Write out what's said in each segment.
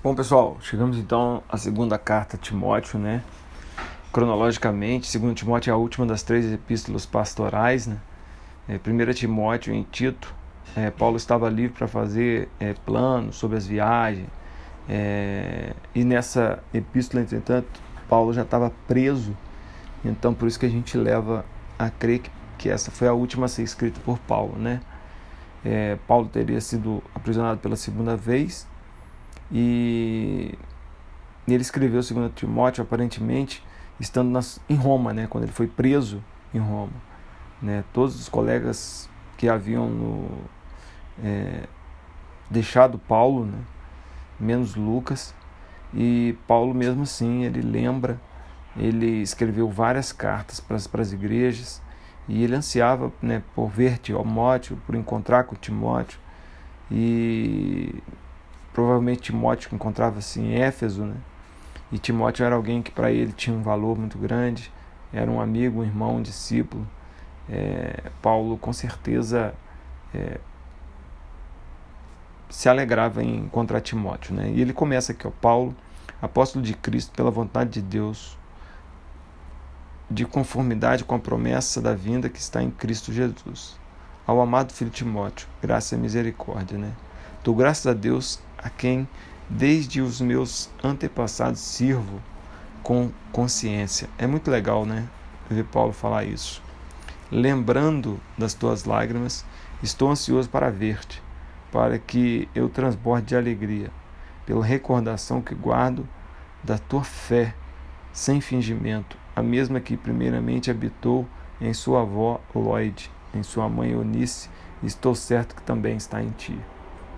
Bom, pessoal, chegamos então à segunda carta a Timóteo, né? Cronologicamente, segundo Timóteo é a última das três epístolas pastorais, né? É, primeira Timóteo em Tito, é, Paulo estava livre para fazer é, planos sobre as viagens, é, e nessa epístola, entretanto, Paulo já estava preso, então por isso que a gente leva a crer que, que essa foi a última a ser escrita por Paulo, né? É, Paulo teria sido aprisionado pela segunda vez e ele escreveu 2 Timóteo aparentemente estando nas, em Roma, né, quando ele foi preso em Roma. Né, todos os colegas que haviam no, é, deixado Paulo, né, menos Lucas, e Paulo mesmo assim, ele lembra, ele escreveu várias cartas para as igrejas, e ele ansiava né, por ver Timóteo, por encontrar com Timóteo, e provavelmente Timóteo encontrava-se em Éfeso, né? E Timóteo era alguém que para ele tinha um valor muito grande, era um amigo, um irmão, um discípulo. É, Paulo com certeza é, se alegrava em encontrar Timóteo, né? E ele começa aqui, ó, Paulo, apóstolo de Cristo pela vontade de Deus, de conformidade com a promessa da vinda que está em Cristo Jesus. Ao amado filho Timóteo, graça e misericórdia, né? Dou graças a Deus a quem desde os meus antepassados sirvo com consciência. É muito legal, né? Ver Paulo falar isso. Lembrando das tuas lágrimas, estou ansioso para ver-te, para que eu transborde de alegria, pela recordação que guardo da tua fé, sem fingimento, a mesma que primeiramente habitou em sua avó Lloyd, em sua mãe Eunice, estou certo que também está em ti.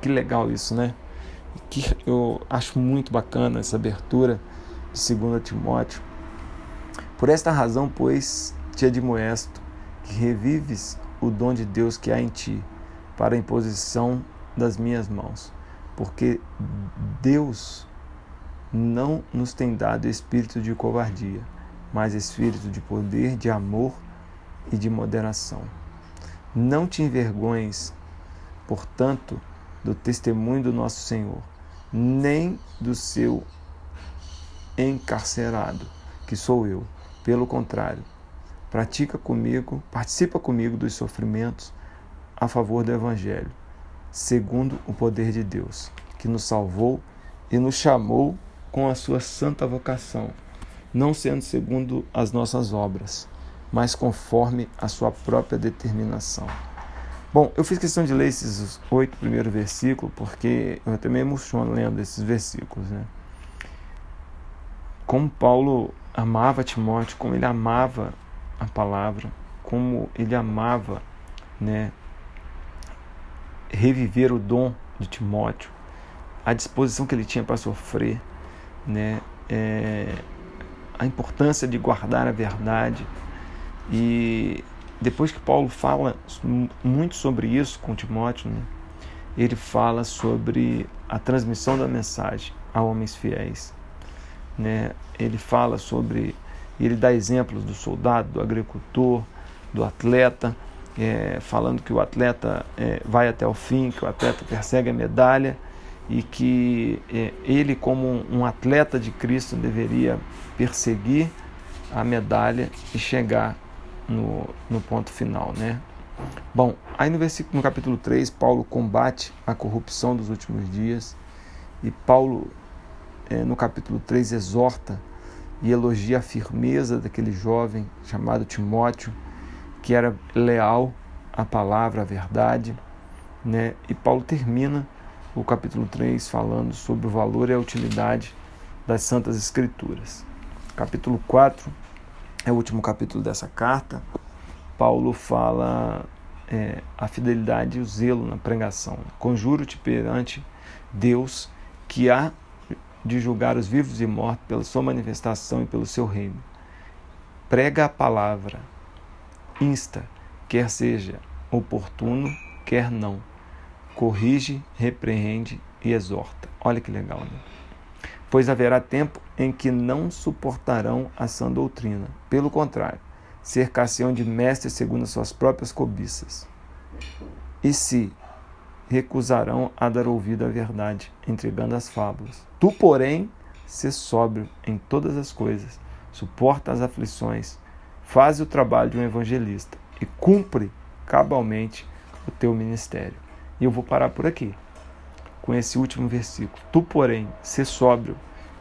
Que legal isso, né? Que eu acho muito bacana essa abertura de 2 Timóteo. Por esta razão, pois, te admoesto que revives o dom de Deus que há em ti, para a imposição das minhas mãos, porque Deus não nos tem dado espírito de covardia, mas espírito de poder, de amor e de moderação. Não te envergonhes, portanto, do testemunho do nosso Senhor, nem do seu encarcerado, que sou eu. Pelo contrário, pratica comigo, participa comigo dos sofrimentos a favor do Evangelho, segundo o poder de Deus, que nos salvou e nos chamou com a sua santa vocação, não sendo segundo as nossas obras, mas conforme a sua própria determinação Bom, eu fiz questão de ler esses oito primeiros versículos porque eu me emociono lendo esses versículos, né? Como Paulo amava Timóteo, como ele amava a palavra, como ele amava, né, reviver o dom de Timóteo, a disposição que ele tinha para sofrer, né, é, a importância de guardar a verdade e depois que Paulo fala muito sobre isso com Timóteo, né, ele fala sobre a transmissão da mensagem a homens fiéis. Né? Ele fala sobre, ele dá exemplos do soldado, do agricultor, do atleta, é, falando que o atleta é, vai até o fim, que o atleta persegue a medalha e que é, ele, como um atleta de Cristo, deveria perseguir a medalha e chegar no, no ponto final, né? Bom, aí no versículo no capítulo 3, Paulo combate a corrupção dos últimos dias e Paulo é, no capítulo 3 exorta e elogia a firmeza daquele jovem chamado Timóteo, que era leal à palavra, à verdade, né? E Paulo termina o capítulo 3 falando sobre o valor e a utilidade das santas escrituras. Capítulo 4 é o último capítulo dessa carta, Paulo fala é, a fidelidade e o zelo na pregação. Conjuro-te perante Deus que há de julgar os vivos e mortos pela sua manifestação e pelo seu reino. Prega a palavra, insta, quer seja oportuno, quer não. Corrige, repreende e exorta. Olha que legal, né? Pois haverá tempo em que não suportarão a sã doutrina. Pelo contrário, cercar-se-ão de mestres segundo as suas próprias cobiças. E se recusarão a dar ouvido à verdade, entregando as fábulas. Tu, porém, se sóbrio em todas as coisas, suporta as aflições, faz o trabalho de um evangelista e cumpre cabalmente o teu ministério. E eu vou parar por aqui, com esse último versículo. Tu, porém, se sóbrio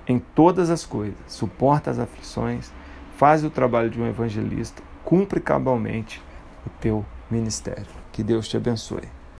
em todas as coisas, suporta as aflições, faz o trabalho de um evangelista, cumpre cabalmente o teu ministério. Que Deus te abençoe.